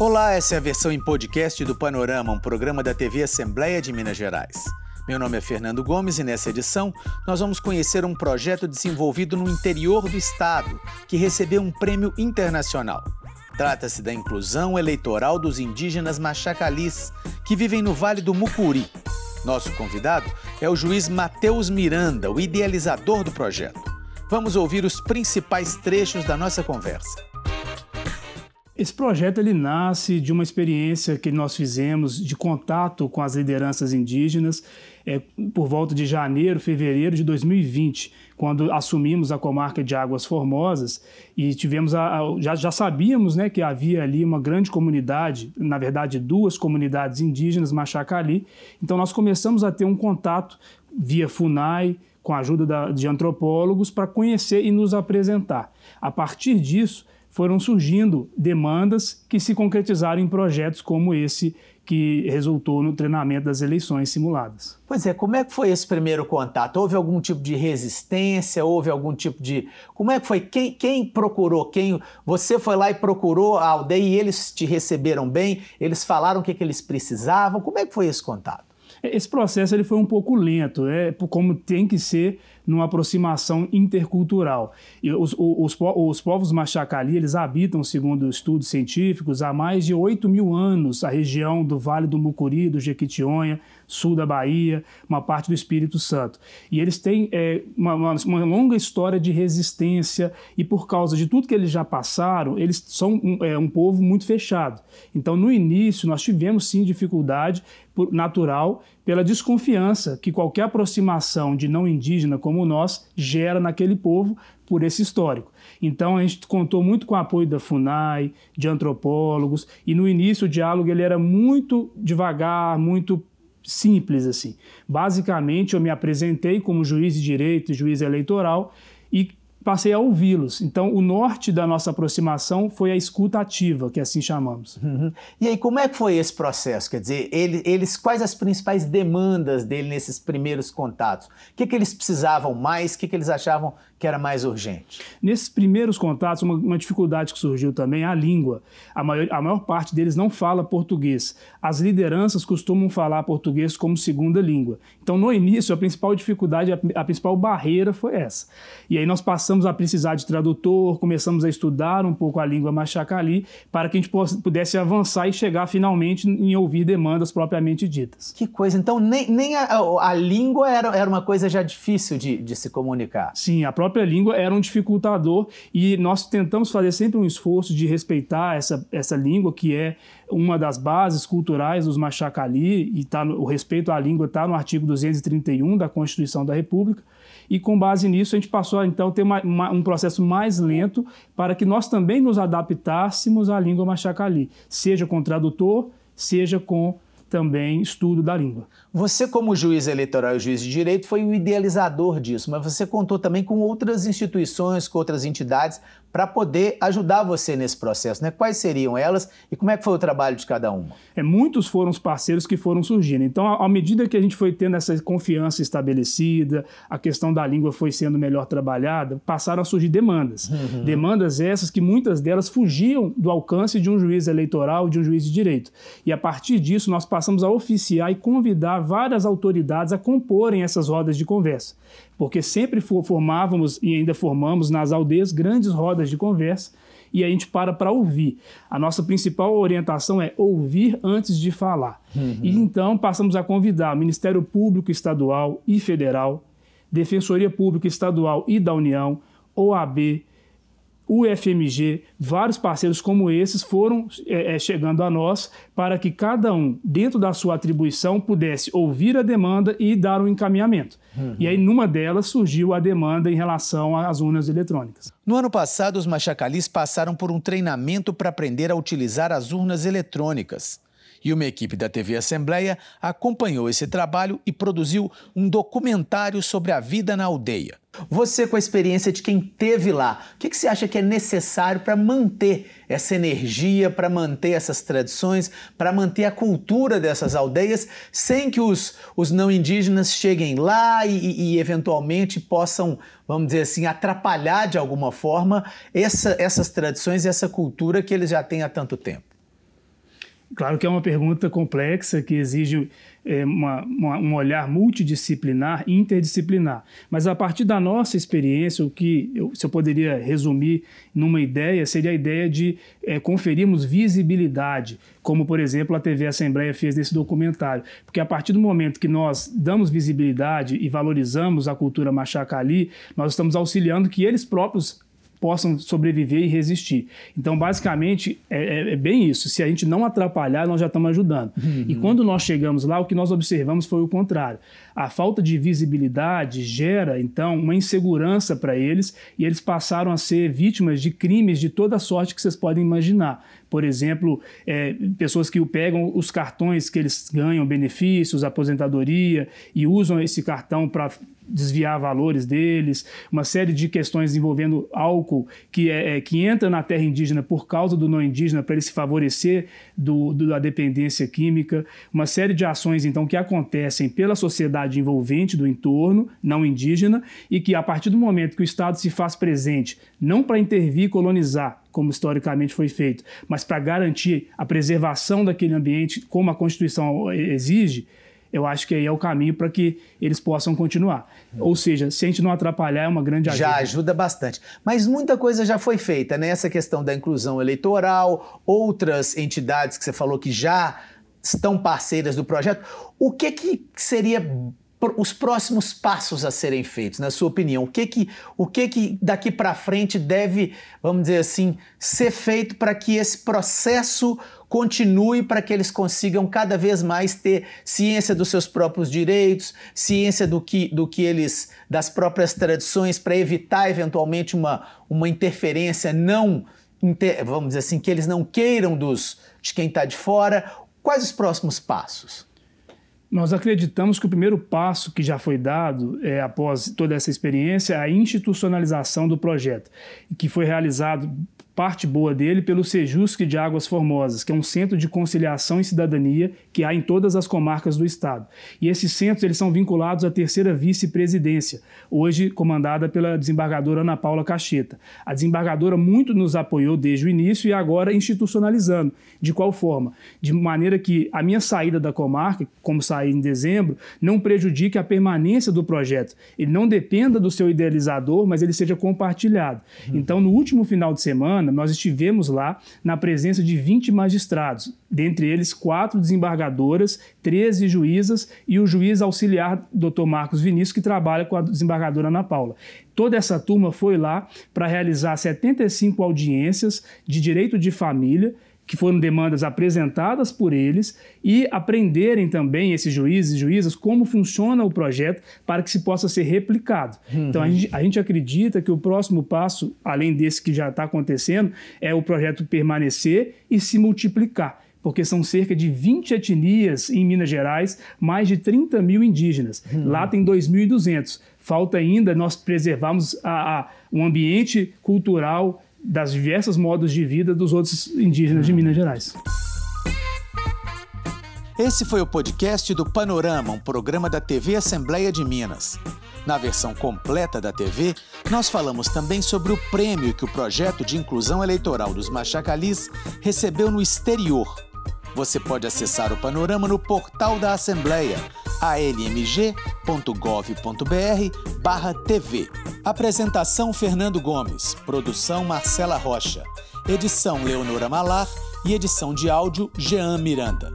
Olá, essa é a versão em podcast do Panorama, um programa da TV Assembleia de Minas Gerais. Meu nome é Fernando Gomes e nessa edição nós vamos conhecer um projeto desenvolvido no interior do estado que recebeu um prêmio internacional. Trata-se da inclusão eleitoral dos indígenas machacalis que vivem no Vale do Mucuri. Nosso convidado é o juiz Matheus Miranda, o idealizador do projeto. Vamos ouvir os principais trechos da nossa conversa. Esse projeto ele nasce de uma experiência que nós fizemos de contato com as lideranças indígenas é, por volta de janeiro, fevereiro de 2020, quando assumimos a comarca de Águas Formosas e tivemos a, a, já, já sabíamos né, que havia ali uma grande comunidade, na verdade duas comunidades indígenas, Machacali. Então nós começamos a ter um contato via FUNAI, com a ajuda da, de antropólogos, para conhecer e nos apresentar. A partir disso, foram surgindo demandas que se concretizaram em projetos como esse que resultou no treinamento das eleições simuladas. Pois é, como é que foi esse primeiro contato? Houve algum tipo de resistência? Houve algum tipo de. Como é que foi? Quem, quem procurou? Quem Você foi lá e procurou a aldeia e eles te receberam bem? Eles falaram o que, que eles precisavam? Como é que foi esse contato? Esse processo ele foi um pouco lento, é como tem que ser numa aproximação intercultural. E os, os, os povos Machacali, eles habitam, segundo estudos científicos, há mais de 8 mil anos a região do Vale do Mucuri, do Jequitinhonha, sul da Bahia, uma parte do Espírito Santo. E eles têm é, uma, uma, uma, longa história de resistência e por causa de tudo que eles já passaram, eles são um, é, um povo muito fechado. Então, no início, nós tivemos sim dificuldade natural pela desconfiança que qualquer aproximação de não indígena como nós gera naquele povo por esse histórico. Então a gente contou muito com o apoio da FUNAI, de antropólogos, e no início o diálogo ele era muito devagar, muito simples assim. Basicamente eu me apresentei como juiz de direito, juiz eleitoral e passei a ouvi-los. Então, o norte da nossa aproximação foi a escuta ativa, que assim chamamos. Uhum. E aí, como é que foi esse processo? Quer dizer, ele, eles, quais as principais demandas dele nesses primeiros contatos? O que, que eles precisavam mais? O que, que eles achavam que era mais urgente? Nesses primeiros contatos, uma, uma dificuldade que surgiu também é a língua. A maior, a maior parte deles não fala português. As lideranças costumam falar português como segunda língua. Então, no início, a principal dificuldade, a, a principal barreira foi essa. E aí nós passamos a precisar de tradutor, começamos a estudar um pouco a língua machacali para que a gente pudesse avançar e chegar finalmente em ouvir demandas propriamente ditas. Que coisa! Então, nem, nem a, a língua era, era uma coisa já difícil de, de se comunicar. Sim, a própria própria língua era um dificultador e nós tentamos fazer sempre um esforço de respeitar essa, essa língua, que é uma das bases culturais dos Machacali, e tá no, o respeito à língua está no artigo 231 da Constituição da República. E com base nisso, a gente passou a então ter uma, uma, um processo mais lento para que nós também nos adaptássemos à língua Machacali, seja com tradutor, seja com também estudo da língua. Você, como juiz eleitoral e juiz de direito, foi o idealizador disso, mas você contou também com outras instituições, com outras entidades, para poder ajudar você nesse processo. Né? Quais seriam elas e como é que foi o trabalho de cada uma? É, muitos foram os parceiros que foram surgindo. Então, à medida que a gente foi tendo essa confiança estabelecida, a questão da língua foi sendo melhor trabalhada, passaram a surgir demandas. Uhum. Demandas essas que muitas delas fugiam do alcance de um juiz eleitoral, de um juiz de direito. E a partir disso, nós passamos a oficiar e convidar várias autoridades a comporem essas rodas de conversa, porque sempre formávamos e ainda formamos nas aldeias grandes rodas de conversa e a gente para para ouvir. A nossa principal orientação é ouvir antes de falar. Uhum. E então passamos a convidar Ministério Público Estadual e Federal, Defensoria Pública Estadual e da União, OAB, o FMG, vários parceiros como esses foram é, é, chegando a nós para que cada um, dentro da sua atribuição, pudesse ouvir a demanda e dar um encaminhamento. Uhum. E aí, numa delas, surgiu a demanda em relação às urnas eletrônicas. No ano passado, os machacalis passaram por um treinamento para aprender a utilizar as urnas eletrônicas. E uma equipe da TV Assembleia acompanhou esse trabalho e produziu um documentário sobre a vida na aldeia. Você, com a experiência de quem teve lá, o que, que você acha que é necessário para manter essa energia, para manter essas tradições, para manter a cultura dessas aldeias, sem que os, os não indígenas cheguem lá e, e, eventualmente possam, vamos dizer assim, atrapalhar de alguma forma essa, essas tradições e essa cultura que eles já têm há tanto tempo? Claro que é uma pergunta complexa que exige é, uma, uma, um olhar multidisciplinar, interdisciplinar. Mas a partir da nossa experiência, o que eu, se eu poderia resumir numa ideia, seria a ideia de é, conferirmos visibilidade, como por exemplo a TV Assembleia fez nesse documentário. Porque a partir do momento que nós damos visibilidade e valorizamos a cultura machacali, nós estamos auxiliando que eles próprios possam sobreviver e resistir. Então, basicamente, é, é, é, bem isso. Se a gente não atrapalhar, nós já estamos ajudando. Uhum. E quando nós chegamos lá, o que nós observamos foi o contrário. A falta de visibilidade gera, então, uma insegurança para eles e eles passaram a ser vítimas de crimes de toda sorte que vocês podem imaginar. Por exemplo, é, pessoas que pegam os cartões que eles ganham benefícios, aposentadoria e usam esse cartão para desviar valores deles, uma série de questões envolvendo álcool que, é, é, que entra na terra indígena por causa do não indígena para ele se favorecer do, do, da dependência química, uma série de ações então que acontecem pela sociedade envolvente do entorno não indígena e que a partir do momento que o Estado se faz presente, não para intervir e colonizar, como historicamente foi feito, mas para garantir a preservação daquele ambiente como a Constituição exige, eu acho que aí é o caminho para que eles possam continuar. Ou seja, se a gente não atrapalhar, é uma grande ajuda. Já ajuda bastante. Mas muita coisa já foi feita, né? Essa questão da inclusão eleitoral, outras entidades que você falou que já estão parceiras do projeto. O que, que seria os próximos passos a serem feitos, na sua opinião? O que que, o que, que daqui para frente deve, vamos dizer assim, ser feito para que esse processo continue, para que eles consigam cada vez mais ter ciência dos seus próprios direitos, ciência do que, do que eles, das próprias tradições, para evitar eventualmente uma, uma interferência não, vamos dizer assim, que eles não queiram dos, de quem está de fora? Quais os próximos passos? Nós acreditamos que o primeiro passo que já foi dado é, após toda essa experiência é a institucionalização do projeto, que foi realizado parte boa dele pelo Sejusc de Águas Formosas, que é um centro de conciliação e cidadania que há em todas as comarcas do estado. E esses centros eles são vinculados à terceira vice-presidência, hoje comandada pela desembargadora Ana Paula Cacheta. A desembargadora muito nos apoiou desde o início e agora institucionalizando. De qual forma? De maneira que a minha saída da comarca, como saí em dezembro, não prejudique a permanência do projeto. Ele não dependa do seu idealizador, mas ele seja compartilhado. Uhum. Então, no último final de semana, semana, nós estivemos lá na presença de 20 magistrados, dentre eles quatro desembargadoras, 13 juízas e o juiz auxiliar Dr. Marcos Vinícius, que trabalha com a desembargadora Ana Paula. Toda essa turma foi lá para realizar 75 audiências de direito de família que foram demandas apresentadas por eles e aprenderem também, esses juízes e juízas, como funciona o projeto para que se possa ser replicado. Uhum. Então, a gente, a gente acredita que o próximo passo, além desse que já está acontecendo, é o projeto permanecer e se multiplicar porque são cerca de 20 etnias em Minas Gerais, mais de 30 mil indígenas. Uhum. Lá tem 2.200. Falta ainda nós preservarmos a, a, um ambiente cultural das diversos modos de vida dos outros indígenas de Minas Gerais. Esse foi o podcast do Panorama, um programa da TV Assembleia de Minas. Na versão completa da TV, nós falamos também sobre o prêmio que o projeto de inclusão eleitoral dos Machacalis recebeu no exterior. Você pode acessar o panorama no portal da Assembleia, almg.gov.br/tv. Apresentação Fernando Gomes, produção Marcela Rocha, edição Leonora Malar e edição de áudio Jean Miranda.